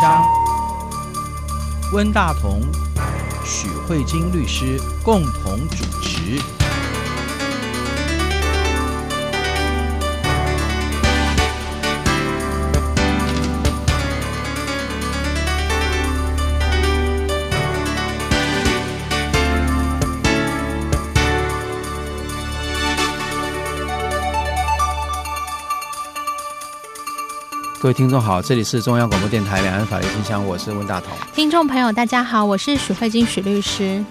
张，温大同、许慧晶律师共同主持。各位听众好，这里是中央广播电台两岸法律信箱，我是温大同。听众朋友大家好，我是许慧晶许律师。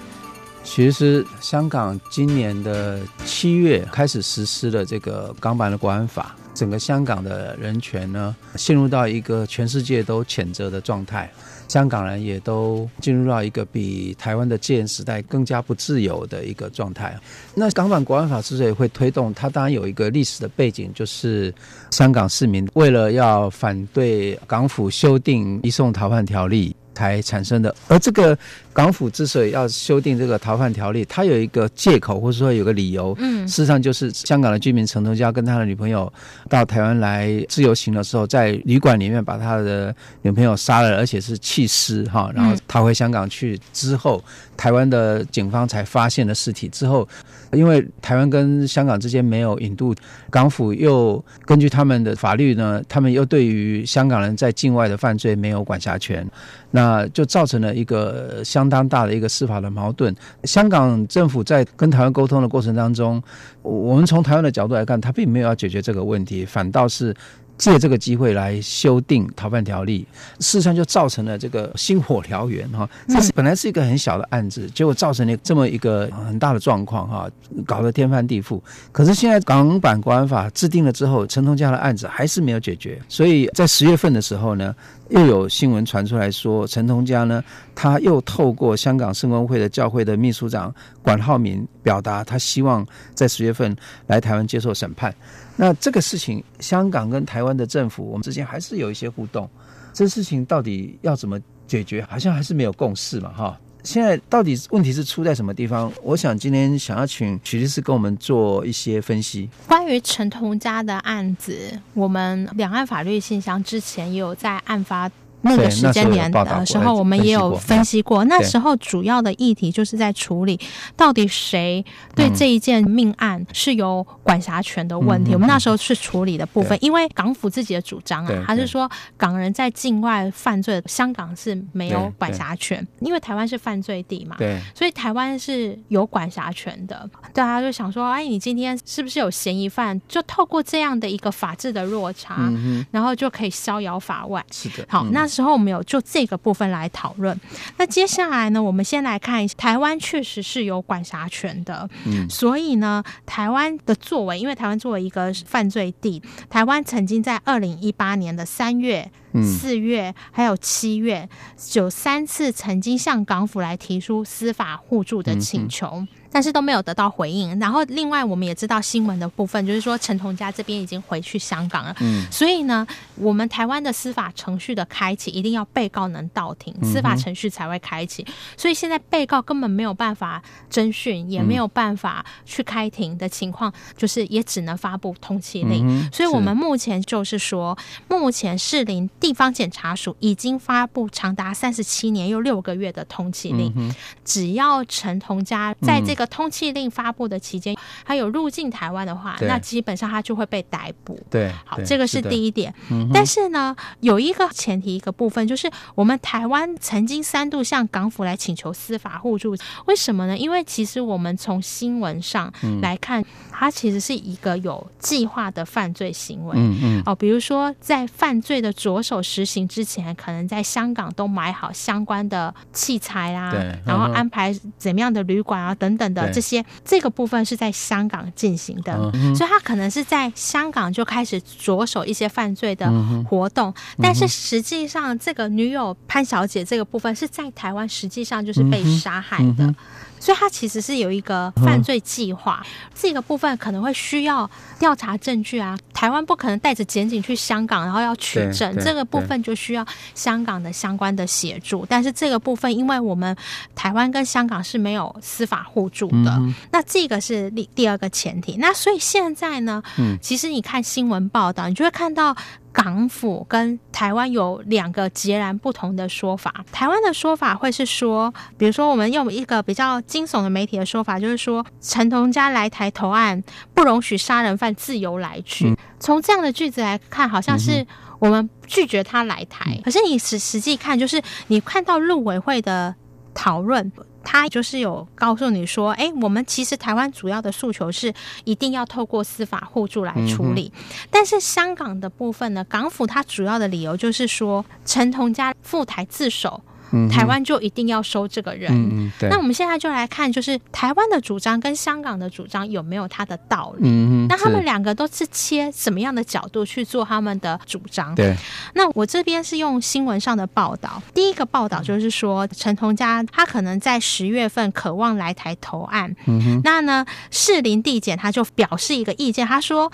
其实香港今年的七月开始实施了这个港版的国安法，整个香港的人权呢陷入到一个全世界都谴责的状态。香港人也都进入到一个比台湾的戒严时代更加不自由的一个状态。那港版国安法之所以会推动，它当然有一个历史的背景，就是香港市民为了要反对港府修订移送逃犯条例。才产生的，而这个港府之所以要修订这个逃犯条例，它有一个借口或者说有个理由，嗯，事实上就是香港的居民陈同佳跟他的女朋友到台湾来自由行的时候，在旅馆里面把他的女朋友杀了，而且是弃尸哈，然后逃回香港去之后，台湾的警方才发现了尸体之后。因为台湾跟香港之间没有引渡，港府又根据他们的法律呢，他们又对于香港人在境外的犯罪没有管辖权，那就造成了一个相当大的一个司法的矛盾。香港政府在跟台湾沟通的过程当中，我们从台湾的角度来看，他并没有要解决这个问题，反倒是。借这个机会来修订逃犯条例，事实上就造成了这个星火燎原哈。这是本来是一个很小的案子，结果造成了这么一个很大的状况哈，搞得天翻地覆。可是现在港版国安法制定了之后，陈同佳的案子还是没有解决。所以在十月份的时候呢，又有新闻传出来说，陈同佳呢，他又透过香港圣公会的教会的秘书长管浩民，表达他希望在十月份来台湾接受审判。那这个事情，香港跟台湾的政府，我们之间还是有一些互动。这事情到底要怎么解决？好像还是没有共识嘛，哈。现在到底问题是出在什么地方？我想今天想要请许律师跟我们做一些分析。关于陈同佳的案子，我们两岸法律信箱之前也有在案发。那个时间点的时候，我们也有分析过。那时候主要的议题就是在处理到底谁对这一件命案是有管辖权的问题。我们那时候是处理的部分，因为港府自己的主张啊，还是说港人在境外犯罪，香港是没有管辖权，因为台湾是犯罪地嘛，对，所以台湾是有管辖权的。大家就想说，哎，你今天是不是有嫌疑犯？就透过这样的一个法治的落差，然后就可以逍遥法外。是的，好，那。时候我们有就这个部分来讨论。那接下来呢，我们先来看一下，台湾确实是有管辖权的。嗯，所以呢，台湾的作为，因为台湾作为一个犯罪地，台湾曾经在二零一八年的三月、四月还有七月，有三次曾经向港府来提出司法互助的请求。但是都没有得到回应。然后，另外我们也知道新闻的部分，就是说陈同佳这边已经回去香港了。嗯。所以呢，我们台湾的司法程序的开启，一定要被告能到庭，司法程序才会开启。所以现在被告根本没有办法侦讯，也没有办法去开庭的情况，就是也只能发布通缉令。所以我们目前就是说，目前士林地方检察署已经发布长达三十七年又六个月的通缉令，只要陈同佳在这个。通缉令发布的期间，还有入境台湾的话，那基本上他就会被逮捕。对，好，这个是第一点。但是呢，有一个前提，一个部分就是，我们台湾曾经三度向港府来请求司法互助。为什么呢？因为其实我们从新闻上来看，它其实是一个有计划的犯罪行为。嗯嗯。哦，比如说在犯罪的着手实行之前，可能在香港都买好相关的器材啊，然后安排怎么样的旅馆啊等等。的这些这个部分是在香港进行的，所以他可能是在香港就开始着手一些犯罪的活动，但是实际上这个女友潘小姐这个部分是在台湾，实际上就是被杀害的。所以，他其实是有一个犯罪计划，这个部分可能会需要调查证据啊。台湾不可能带着检警去香港，然后要取证，这个部分就需要香港的相关的协助。但是，这个部分因为我们台湾跟香港是没有司法互助的，那这个是第第二个前提。那所以现在呢，其实你看新闻报道，你就会看到港府跟台湾有两个截然不同的说法。台湾的说法会是说，比如说我们用一个比较惊悚的媒体的说法，就是说陈同佳来台投案，不容许杀人犯自由来去。从这样的句子来看，好像是我们拒绝他来台。可是你实实际看，就是你看到陆委会的讨论。他就是有告诉你说，哎，我们其实台湾主要的诉求是一定要透过司法互助来处理，嗯、但是香港的部分呢，港府它主要的理由就是说，陈同佳赴台自首。台湾就一定要收这个人。那我们现在就来看，就是台湾的主张跟香港的主张有没有它的道理？嗯、那他们两个都是切什么样的角度去做他们的主张？对。那我这边是用新闻上的报道，第一个报道就是说，陈同佳他可能在十月份渴望来台投案。嗯、那呢，士林地检他就表示一个意见，他说。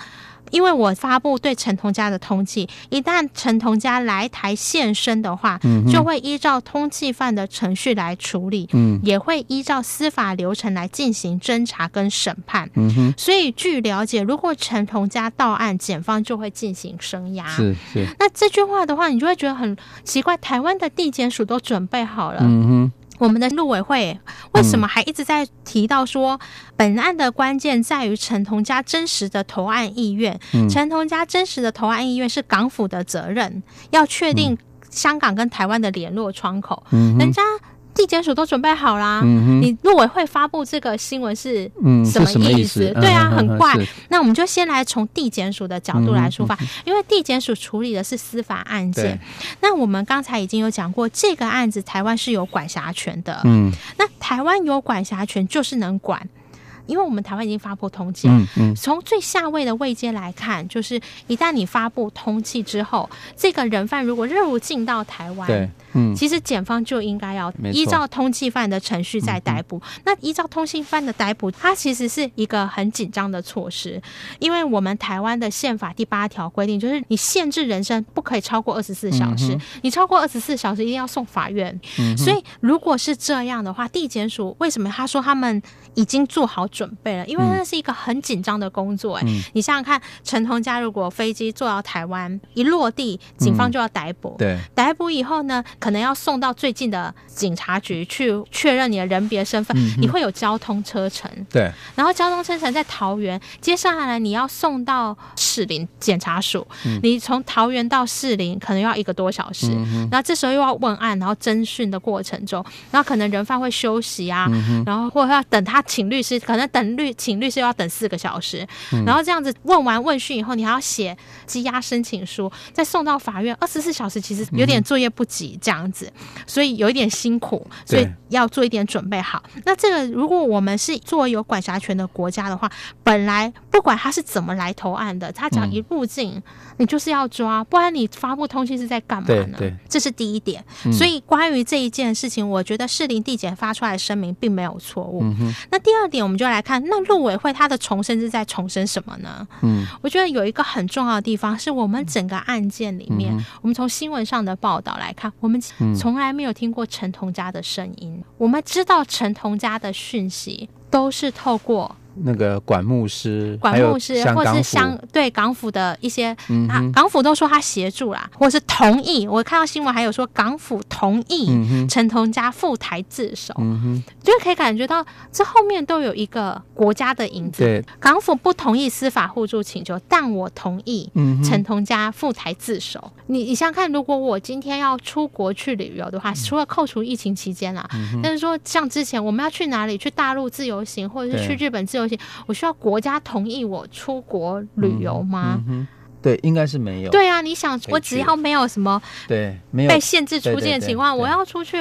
因为我发布对陈同佳的通缉，一旦陈同佳来台现身的话，嗯、就会依照通缉犯的程序来处理，嗯，也会依照司法流程来进行侦查跟审判。嗯哼，所以据了解，如果陈同佳到案，检方就会进行声押。是是。那这句话的话，你就会觉得很奇怪，台湾的地检署都准备好了。嗯哼。我们的陆委会为什么还一直在提到说，本案的关键在于陈同佳真实的投案意愿？陈同佳真实的投案意愿是港府的责任，要确定香港跟台湾的联络窗口。人家。地检署都准备好啦，嗯、你陆委会发布这个新闻是什么意思？嗯、什么意思？对啊，嗯、很怪。那我们就先来从地检署的角度来出发，嗯、因为地检署处理的是司法案件。那我们刚才已经有讲过，这个案子台湾是有管辖权的。嗯，那台湾有管辖权就是能管。因为我们台湾已经发布通缉，嗯嗯，从最下位的位阶来看，就是一旦你发布通缉之后，这个人犯如果入境到台湾，对，嗯，其实检方就应该要依照通缉犯的程序再逮捕。那依照通缉犯的逮捕，它其实是一个很紧张的措施，因为我们台湾的宪法第八条规定，就是你限制人身不可以超过二十四小时，你超过二十四小时一定要送法院。所以如果是这样的话，地检署为什么他说他们已经做好准备了，因为那是一个很紧张的工作。哎、嗯，你想想看，陈同佳如果飞机坐到台湾，一落地，警方就要逮捕。嗯、对，逮捕以后呢，可能要送到最近的警察局去确认你的人别身份。嗯、你会有交通车程。对，然后交通车程在桃园，接下来你要送到士林检察署。嗯、你从桃园到士林可能要一个多小时。嗯、然后这时候又要问案，然后侦讯的过程中，然后可能人犯会休息啊，嗯、然后或者要等他。请律师可能等律请律师要等四个小时，嗯、然后这样子问完问讯以后，你还要写羁押申请书，再送到法院，二十四小时其实有点作业不及这样子，嗯、所以有一点辛苦，所以要做一点准备好。那这个如果我们是作为有管辖权的国家的话，本来不管他是怎么来投案的，他只要一入境，嗯、你就是要抓，不然你发布通缉是在干嘛呢？这是第一点。嗯、所以关于这一件事情，我觉得士林地检发出来的声明并没有错误。嗯那第二点，我们就来看，那陆委会它的重申是在重申什么呢？嗯，我觉得有一个很重要的地方，是我们整个案件里面，嗯、我们从新闻上的报道来看，我们从来没有听过陈同佳的声音。我们知道陈同佳的讯息都是透过。那个管牧师，管牧师，或是香对港府的一些，嗯、啊，港府都说他协助啦，或是同意。我看到新闻还有说港府同意陈同佳赴台自首，就可以感觉到这后面都有一个国家的影子。对。港府不同意司法互助请求，但我同意陈同佳赴台自首。嗯、你你想看，如果我今天要出国去旅游的话，除了扣除疫情期间啦，嗯、但是说像之前我们要去哪里，去大陆自由行，或者是去日本自由行。我需要国家同意我出国旅游吗？对，应该是没有。对啊，你想，我只要没有什么对没有被限制出境的情况，我要出去。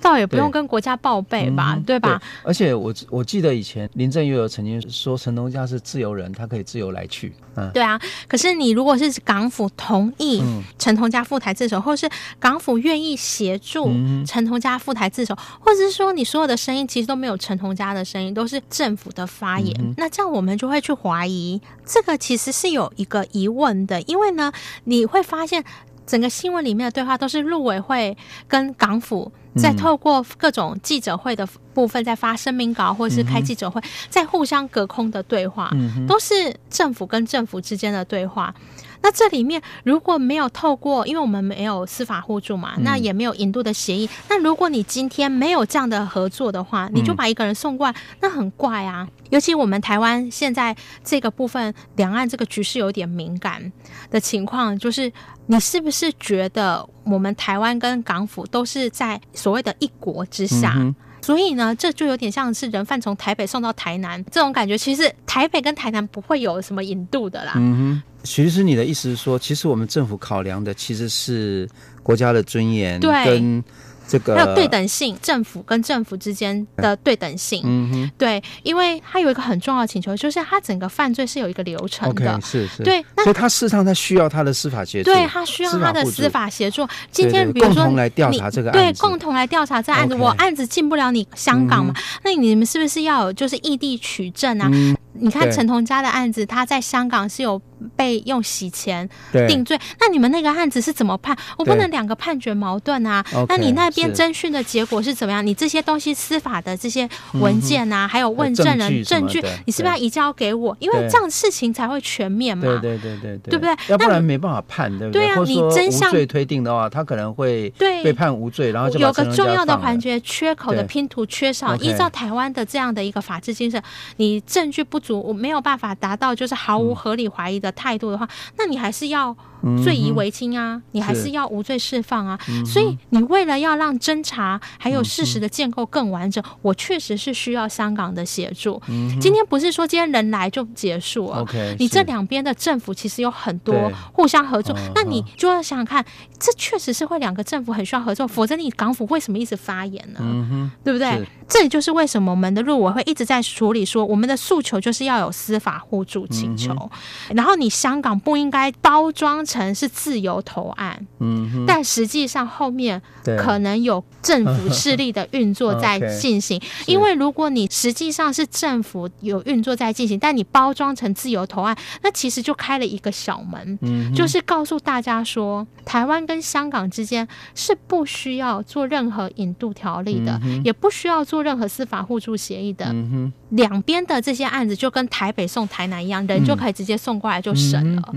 倒也不用跟国家报备吧，对，吧对？而且我我记得以前林郑月娥曾经说陈同佳是自由人，他可以自由来去。嗯，对啊。可是你如果是港府同意陈同佳赴台自首，或是港府愿意协助陈同佳赴台自首，或者是说你所有的声音其实都没有陈同佳的声音，都是政府的发言，嗯、那这样我们就会去怀疑这个其实是有一个疑问的，因为呢，你会发现整个新闻里面的对话都是陆委会跟港府。在透过各种记者会的部分，在发声明稿或者是开记者会，在互相隔空的对话，都是政府跟政府之间的对话。那这里面如果没有透过，因为我们没有司法互助嘛，嗯、那也没有引渡的协议。那如果你今天没有这样的合作的话，你就把一个人送过来，嗯、那很怪啊。尤其我们台湾现在这个部分，两岸这个局势有点敏感的情况，就是你是不是觉得我们台湾跟港府都是在所谓的一国之下？嗯所以呢，这就有点像是人贩从台北送到台南这种感觉。其实台北跟台南不会有什么引渡的啦。嗯哼，徐律师，你的意思是说，其实我们政府考量的其实是国家的尊严跟。这个还有对等性，政府跟政府之间的对等性，嗯哼，对，因为他有一个很重要的请求，就是他整个犯罪是有一个流程的，okay, 是是，对，所以他事实上他需要他的司法协助，对他需要他的司法协助。今天比如说共同来调查这个案子，对，共同来调查这案子我案子进不了你香港嘛，嗯、那你们是不是要有就是异地取证啊？嗯。你看陈同佳的案子，他在香港是有被用洗钱定罪，那你们那个案子是怎么判？我不能两个判决矛盾啊。那你那边侦讯的结果是怎么样？你这些东西司法的这些文件啊，还有问证人证据，你是不是要移交给我？因为这样事情才会全面嘛。对对对对对，对不对？要不然没办法判，对不对？对啊，你真相无罪推定的话，他可能会被判无罪，然后就有个重要的环节缺口的拼图缺少。依照台湾的这样的一个法治精神，你证据不足，我没有办法。达到就是毫无合理怀疑的态度的话，那你还是要罪疑为轻啊，嗯、你还是要无罪释放啊。所以你为了要让侦查还有事实的建构更完整，嗯、我确实是需要香港的协助。嗯、今天不是说今天人来就结束了，okay, 你这两边的政府其实有很多互相合作，那你就要想想看，这确实是会两个政府很需要合作，否则你港府为什么一直发言呢？嗯、对不对？这也就是为什么我们的陆委会一直在处理说，我们的诉求就是要有司法互助请求，嗯、然后你香港不应该包装成是自由投案，嗯，但实际上后面可能有政府势力的运作 在进行，因为如果你实际上是政府有运作在进行，但你包装成自由投案，那其实就开了一个小门，嗯，就是告诉大家说，台湾跟香港之间是不需要做任何引渡条例的，嗯、也不需要做任何司法互助协议的，嗯，两边的这些案子就跟台北送台南一样，人就可以直接送过来就审了。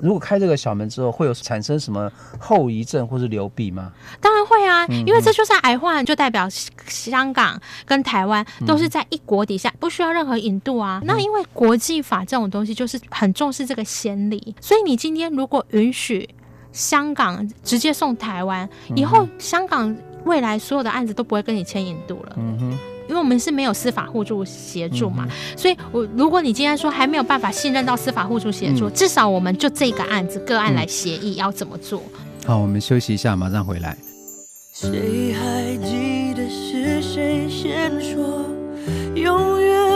如果开这个小门之后，会有产生什么后遗症或是流弊吗？当然会啊，因为这就是癌患，就代表香港跟台湾都是在一国底下，不需要任何引渡啊。那因为国际法这种东西就是很重视这个先例，所以你今天如果允许。香港直接送台湾，以后香港未来所有的案子都不会跟你签引渡了，嗯哼，因为我们是没有司法互助协助嘛，嗯、所以我如果你今天说还没有办法信任到司法互助协助，嗯、至少我们就这个案子个案来协议要怎么做。好，我们休息一下，马上回来。谁还记得是谁先说永远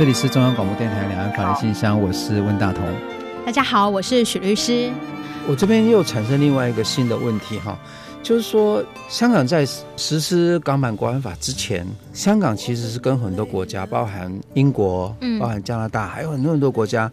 这里是中央广播电台两岸法律信箱，我是温大同。大家好，我是许律师。我这边又产生另外一个新的问题哈，就是说，香港在实施港版国安法之前，香港其实是跟很多国家，包含英国、嗯、包含加拿大，还有很多很多国家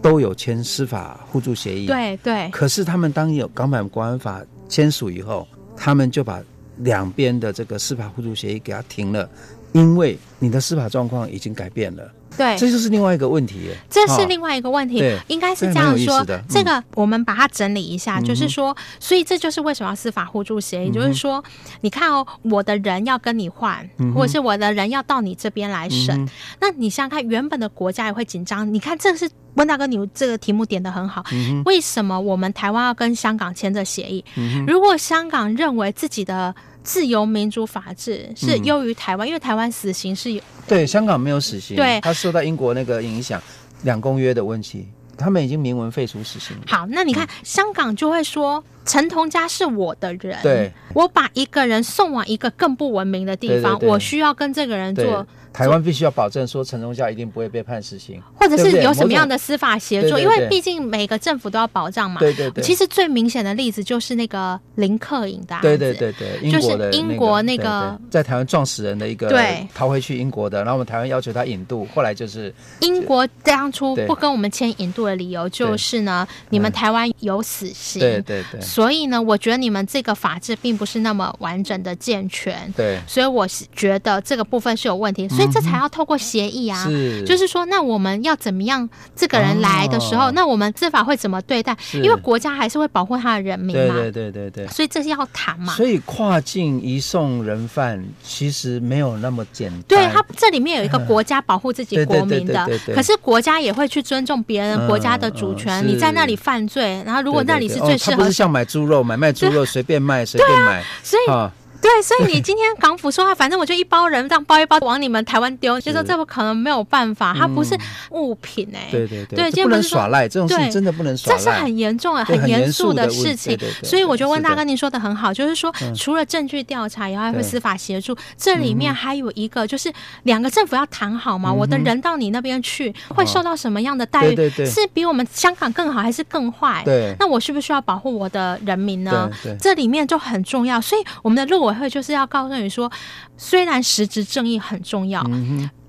都有签司法互助协议。对对。可是他们当有港版国安法签署以后，他们就把两边的这个司法互助协议给它停了，因为你的司法状况已经改变了。对，这就是另外一个问题。这是另外一个问题，哦、应该是这样说。这个我们把它整理一下，嗯、就是说，所以这就是为什么要司法互助协议，嗯、就是说，你看哦，我的人要跟你换，嗯、或者是我的人要到你这边来审，嗯、那你想想看，原本的国家也会紧张。你看，这是温大哥，你这个题目点的很好。嗯、为什么我们台湾要跟香港签这协议？嗯、如果香港认为自己的自由民主法治是优于台湾，嗯、因为台湾死刑是有对香港没有死刑，对，他受到英国那个影响，两公约的问题，他们已经明文废除死刑。好，那你看、嗯、香港就会说陈同佳是我的人，对，我把一个人送往一个更不文明的地方，对对对，我需要跟这个人做。台湾必须要保证说陈忠孝一定不会被判死刑，或者是有什么样的司法协助，因为毕竟每个政府都要保障嘛。对对对。其实最明显的例子就是那个林克颖的案子，对对对对，就是英国那个在台湾撞死人的一个，对，逃回去英国的，然后我们台湾要求他引渡，后来就是英国当初不跟我们签引渡的理由就是呢，你们台湾有死刑，对对对，所以呢，我觉得你们这个法制并不是那么完整的健全，对，所以我是觉得这个部分是有问题，所以这才要透过。协议啊，是就是说，那我们要怎么样？这个人来的时候，哦、那我们司法会怎么对待？因为国家还是会保护他的人民嘛。对对对对对。所以这是要谈嘛。所以跨境移送人犯其实没有那么简单。对，他这里面有一个国家保护自己国民的，可是国家也会去尊重别人国家的主权。嗯嗯、你在那里犯罪，然后如果那里是最适合，他不是像买猪肉，买卖猪肉随便卖随便买，啊、所以。哦对，所以你今天港府说话，反正我就一包人这样包一包往你们台湾丢，就说这不可能没有办法，它不是物品哎。对对对，对，不能耍赖，这种事情真的不能耍赖。这是很严重的、很严肃的事情。所以我觉得温大哥您说的很好，就是说除了证据调查以外，还会司法协助。这里面还有一个就是两个政府要谈好嘛，我的人到你那边去会受到什么样的待遇？是比我们香港更好还是更坏？对，那我需不需要保护我的人民呢？这里面就很重要。所以我们的陆委。就是要告诉你说，虽然实质正义很重要。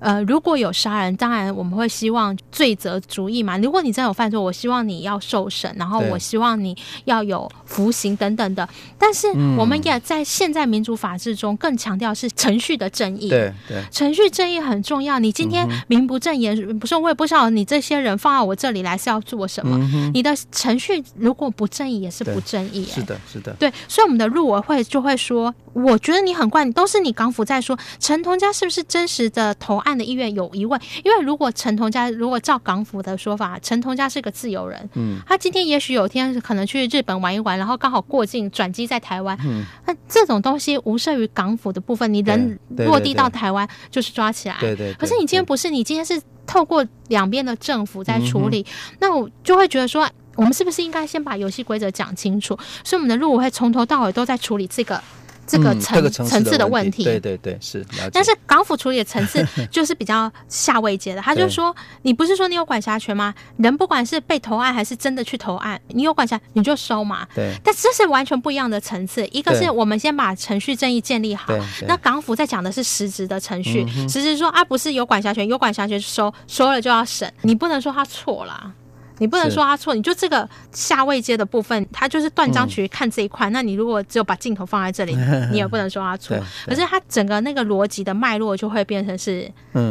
呃，如果有杀人，当然我们会希望罪责主义嘛。如果你真有犯错，我希望你要受审，然后我希望你要有服刑等等的。但是我们也在现在民主法治中更强调是程序的正义。对对，程序正义很重要。你今天名不正言不顺，我也不知道你这些人放到我这里来是要做什么。你的程序如果不正义，也是不正义。是的，是的。对，所以我们的入委会就会说，我觉得你很怪，都是你港府在说陈同佳是不是真实的投案的意愿有疑问，因为如果陈同佳如果照港府的说法，陈同佳是个自由人，嗯，他今天也许有天可能去日本玩一玩，然后刚好过境转机在台湾，嗯，那这种东西无涉于港府的部分，你人落地到台湾就是抓起来，对对，对。可是你今天不是，你今天是透过两边的政府在处理，嗯、那我就会觉得说，我们是不是应该先把游戏规则讲清楚？所以我们的路委会从头到尾都在处理这个。这个层层次的问题，对对对，是。但是港府处理的层次 就是比较下位阶的，他就说，你不是说你有管辖权吗？人不管是被投案还是真的去投案，你有管辖你就收嘛。对。但这是完全不一样的层次，一个是我们先把程序正义建立好，那港府在讲的是实质的程序，实质说啊，不是有管辖权，有管辖权收收了就要审，你不能说他错了。你不能说他错，你就这个下位阶的部分，他就是断章取义看这一块。嗯、那你如果只有把镜头放在这里，你也不能说他错。可是他整个那个逻辑的脉络就会变成是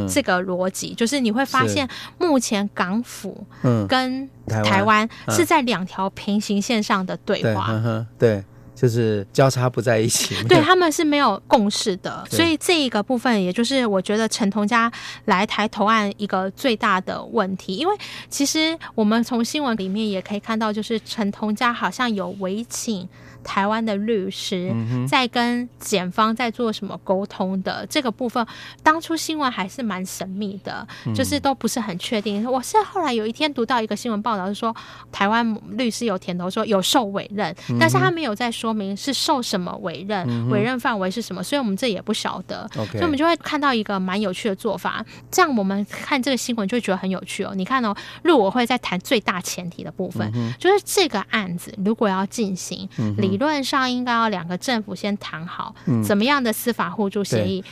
这个逻辑，嗯、就是你会发现目前港府跟台湾是在两条平行线上的对话。嗯、对。就是交叉不在一起，对，他们是没有共识的，所以这一个部分，也就是我觉得陈同佳来台投案一个最大的问题，因为其实我们从新闻里面也可以看到，就是陈同佳好像有委请台湾的律师在跟检方在做什么沟通的这个部分，当初新闻还是蛮神秘的，就是都不是很确定。我是后来有一天读到一个新闻报道，是说台湾律师有点头说有受委任，但是他没有在说明是受什么委任，委任范围是什么，所以我们这也不晓得。所以我们就会看到一个蛮有趣的做法，这样我们看这个新闻就会觉得很有趣哦。你看哦，陆委会在谈最大前提的部分，就是这个案子如果要进行理论上应该要两个政府先谈好，怎么样的司法互助协议。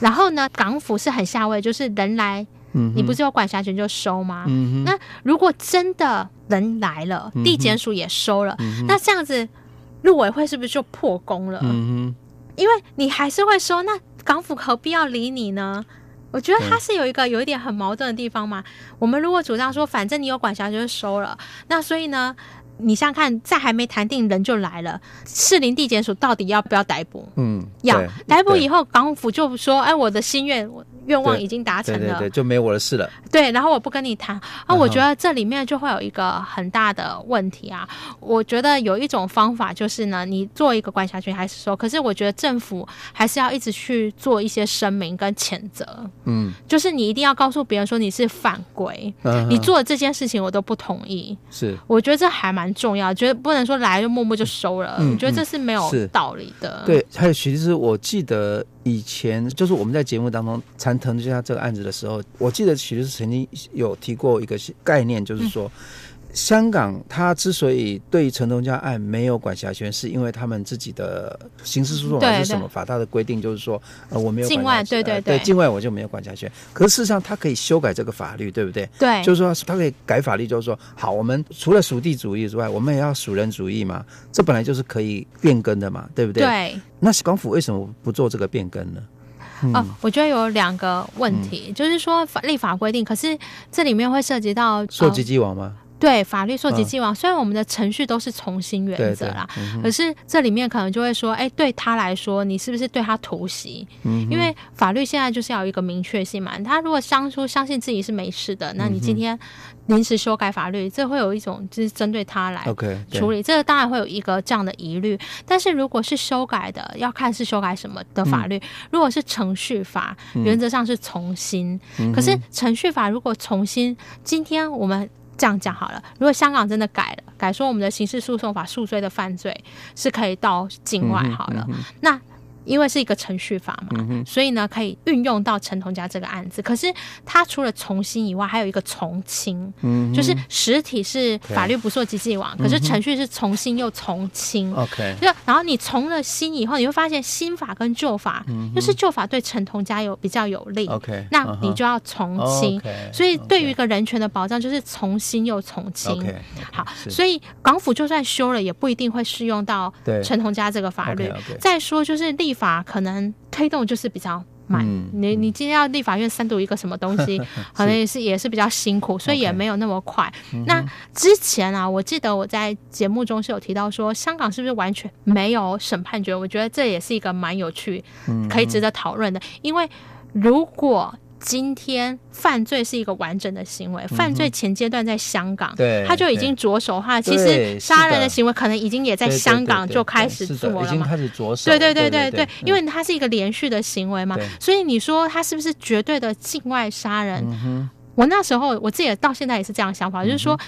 然后呢，港府是很下位，就是人来，你不是有管辖权就收吗？那如果真的人来了，地检署也收了，那这样子陆委会是不是就破功了？因为你还是会收，那港府何必要理你呢？我觉得他是有一个有一点很矛盾的地方嘛。我们如果主张说，反正你有管辖权就收了，那所以呢？你想想看，在还没谈定，人就来了。士林地检署到底要不要逮捕？嗯，要逮捕以后，港府就说：“哎，我的心愿。”愿望已经达成了，对对对，就没我的事了。对，然后我不跟你谈啊，我觉得这里面就会有一个很大的问题啊。我觉得有一种方法就是呢，你做一个管辖权还是说，可是我觉得政府还是要一直去做一些声明跟谴责。嗯，就是你一定要告诉别人说你是犯规，嗯，你做的这件事情我都不同意。是，我觉得这还蛮重要，觉得不能说来就默默就收了。嗯，我觉得这是没有道理的。对，还有其实我记得。以前就是我们在节目当中谈腾一下这个案子的时候，我记得其实曾经有提过一个概念，就是说。香港他之所以对陈同佳案没有管辖权，是因为他们自己的刑事诉讼法是什么法，它的规定就是说，呃，我没有管辖权。境外，对对对，境外我就没有管辖权。可是事实上，他可以修改这个法律，对不对？对，就是说他可以改法律，就是说，好，我们除了属地主义之外，我们也要属人主义嘛，这本来就是可以变更的嘛，对不对？对。那港府为什么不做这个变更呢？嗯、哦，我觉得有两个问题，嗯、就是说法立法规定，可是这里面会涉及到溯及既往吗？对，法律溯及既往，虽然我们的程序都是从新原则啦，嗯、可是这里面可能就会说，哎，对他来说，你是不是对他突袭？嗯，因为法律现在就是要有一个明确性嘛。他如果当初相信自己是没事的，那你今天临时修改法律，这会有一种就是针对他来处理，这个当然会有一个这样的疑虑。但是如果是修改的，要看是修改什么的法律。嗯、如果是程序法，原则上是从轻。嗯、可是程序法如果从新，今天我们。这样讲好了，如果香港真的改了，改说我们的刑事诉讼法诉追的犯罪是可以到境外好了，嗯嗯、那。因为是一个程序法嘛，嗯、所以呢可以运用到陈同佳这个案子。可是他除了从新以外，还有一个从轻，嗯、就是实体是法律不溯及既往，嗯、可是程序是从新又从轻。OK，就然后你从了新以后，你会发现新法跟旧法，嗯、就是旧法对陈同佳有比较有利。OK，那你就要从轻。Okay, 所以对于一个人权的保障，就是从新又从轻。Okay, okay, 好，所以港府就算修了，也不一定会适用到陈同佳这个法律。再说就是立。法可能推动就是比较慢，嗯、你你今天要立法院三读一个什么东西，可能也是也是比较辛苦，所以也没有那么快。那之前啊，我记得我在节目中是有提到说，香港是不是完全没有审判决？我觉得这也是一个蛮有趣，可以值得讨论的，因为如果。今天犯罪是一个完整的行为，犯罪前阶段在香港，对，他就已经着手化，其实杀人的行为可能已经也在香港就开始做了嘛，已经开始着手，对对对对对，因为它是一个连续的行为嘛，所以你说他是不是绝对的境外杀人？我那时候我自己到现在也是这样想法，就是说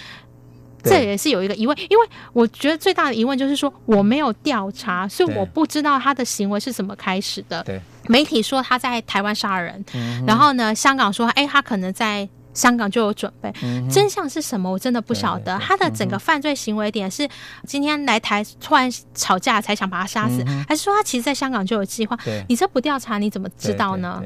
这也是有一个疑问，因为我觉得最大的疑问就是说我没有调查，所以我不知道他的行为是怎么开始的。对。媒体说他在台湾杀人，嗯、然后呢，香港说，哎，他可能在香港就有准备。真相是什么？我真的不晓得。他的整个犯罪行为点是今天来台突然吵架才想把他杀死，嗯、还是说他其实在香港就有计划？你这不调查你怎么知道呢？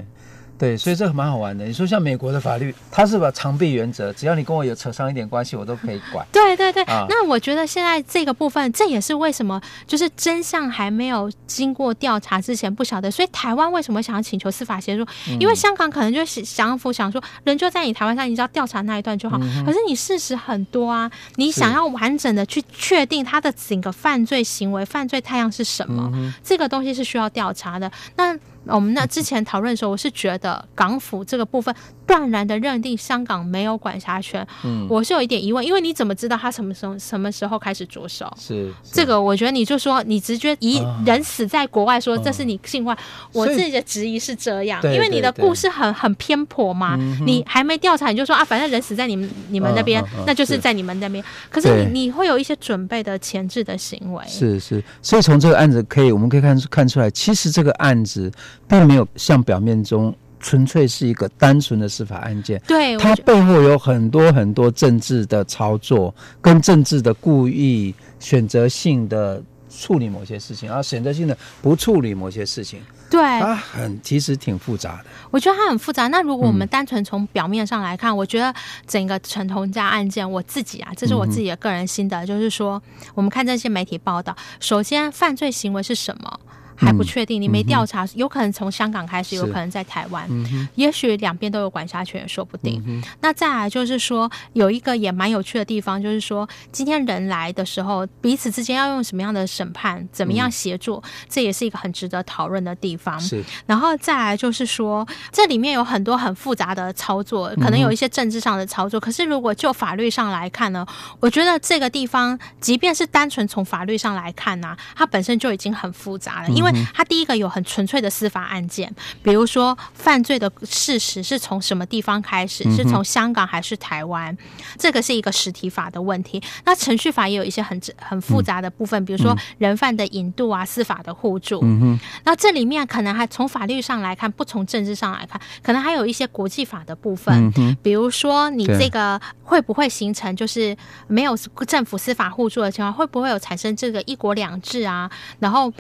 对，所以这个蛮好玩的。你说像美国的法律，它是把长臂原则，只要你跟我有扯上一点关系，我都可以管。对对对，啊、那我觉得现在这个部分，这也是为什么就是真相还没有经过调查之前不晓得。所以台湾为什么想要请求司法协助？嗯、因为香港可能就是想府想说，人就在你台湾上，你只要调查那一段就好。嗯、可是你事实很多啊，你想要完整的去确定他的整个犯罪行为、犯罪太阳是什么，嗯、这个东西是需要调查的。那我们那之前讨论的时候，我是觉得港府这个部分断然的认定香港没有管辖权，嗯，我是有一点疑问，因为你怎么知道他什么时候什么时候开始着手？是，是。这个，我觉得你就说你直觉一人死在国外，说这是你境外，我自己的质疑是这样，因为你的故事很很偏颇嘛，你还没调查你就说啊，反正人死在你们你们那边，那就是。在你们那边，可是你你会有一些准备的前置的行为，是是，所以从这个案子可以我们可以看看出来，其实这个案子。并没有像表面中纯粹是一个单纯的司法案件，对，它背后有很多很多政治的操作，跟政治的故意、选择性的处理某些事情，然后选择性的不处理某些事情，对，它很其实挺复杂的。我觉得它很复杂。那如果我们单纯从表面上来看，嗯、我觉得整个陈同佳案件，我自己啊，这是我自己的个人心得，嗯、就是说，我们看这些媒体报道，首先犯罪行为是什么？还不确定，你没调查，有可能从香港开始，有可能在台湾，也许两边都有管辖权，也说不定。那再来就是说，有一个也蛮有趣的地方，就是说，今天人来的时候，彼此之间要用什么样的审判，怎么样协作，这也是一个很值得讨论的地方。是，然后再来就是说，这里面有很多很复杂的操作，可能有一些政治上的操作。可是如果就法律上来看呢，我觉得这个地方，即便是单纯从法律上来看呢，它本身就已经很复杂了，因为。他第一个有很纯粹的司法案件，比如说犯罪的事实是从什么地方开始，是从香港还是台湾，这个是一个实体法的问题。那程序法也有一些很很复杂的部分，比如说人犯的引渡啊、司法的互助。嗯那这里面可能还从法律上来看，不从政治上来看，可能还有一些国际法的部分，比如说你这个会不会形成就是没有政府司法互助的情况，会不会有产生这个一国两制啊？然后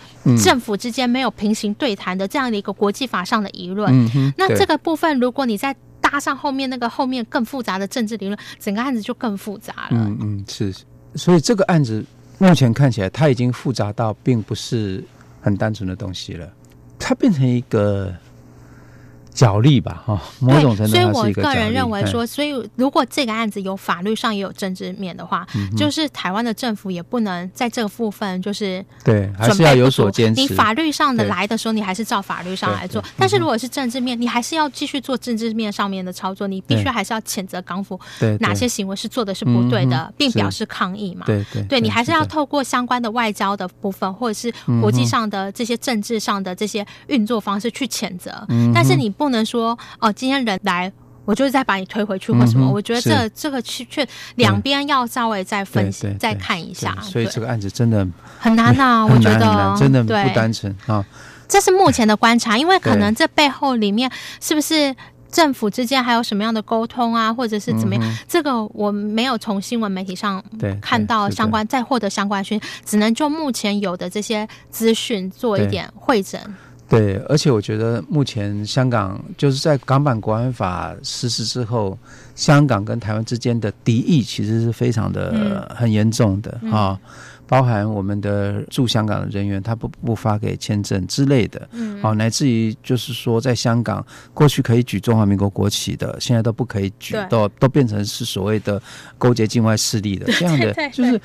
政府。之间没有平行对谈的这样的一个国际法上的疑论，嗯、那这个部分，如果你再搭上后面那个后面更复杂的政治理论，整个案子就更复杂了。嗯嗯，是，所以这个案子目前看起来，它已经复杂到并不是很单纯的东西了，它变成一个。角力吧，哈。所以我个人认为说，所以如果这个案子有法律上也有政治面的话，嗯、就是台湾的政府也不能在这个部分就是对，还是要有所坚持。你法律上的来的时候，你还是照法律上来做。但是如果是政治面，你还是要继续做政治面上面的操作。你必须还是要谴责港府哪些行为是做的是不对的，并表示抗议嘛。对对，对，对你还是要透过相关的外交的部分，或者是国际上的这些政治上的这些运作方式去谴责。但是你。不能说哦，今天人来，我就是再把你推回去或什么。嗯、我觉得这这个去却两边要稍微再分析、再看一下。所以这个案子真的很难呐，我觉得真的不单纯啊。这是目前的观察，因为可能这背后里面是不是政府之间还有什么样的沟通啊，或者是怎么样？嗯、这个我没有从新闻媒体上看到相关，再获得相关讯，只能就目前有的这些资讯做一点汇整。对，而且我觉得目前香港就是在港版国安法实施之后，香港跟台湾之间的敌意其实是非常的很严重的啊。包含我们的驻香港的人员，他不不发给签证之类的，嗯，好，乃至于就是说，在香港过去可以举中华民国国旗的，现在都不可以举，都都变成是所谓的勾结境外势力的。这样的，就是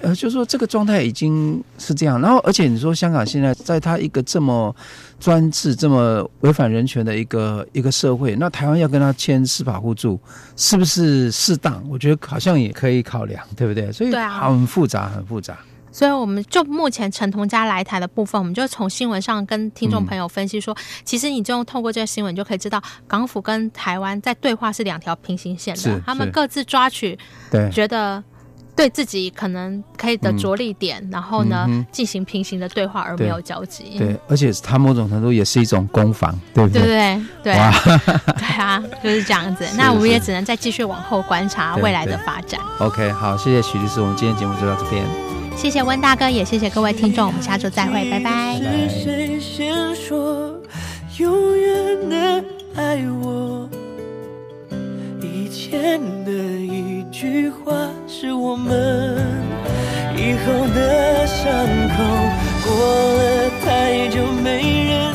呃，就是说这个状态已经是这样。然后，而且你说香港现在在他一个这么专制、这么违反人权的一个一个社会，那台湾要跟他签司法互助，是不是适当？我觉得好像也可以考量，对不对？所以很复杂，很复杂。所以，我们就目前陈同佳来台的部分，我们就从新闻上跟听众朋友分析说，嗯、其实你就透过这个新闻，就可以知道港府跟台湾在对话是两条平行线的，他们各自抓取，对，觉得对自己可能可以的着力点，嗯、然后呢进、嗯、行平行的对话，而没有交集。对，而且它某种程度也是一种攻防，对不对？对对对，对啊，就是这样子。那我们也只能再继续往后观察未来的发展。OK，好，谢谢许律师，我们今天节目就到这边。谢谢温大哥，也谢谢各位听众，我们下周再会，拜拜。是谁先说永远的爱我？以前的一句话是我们以后的伤口，过了太久没人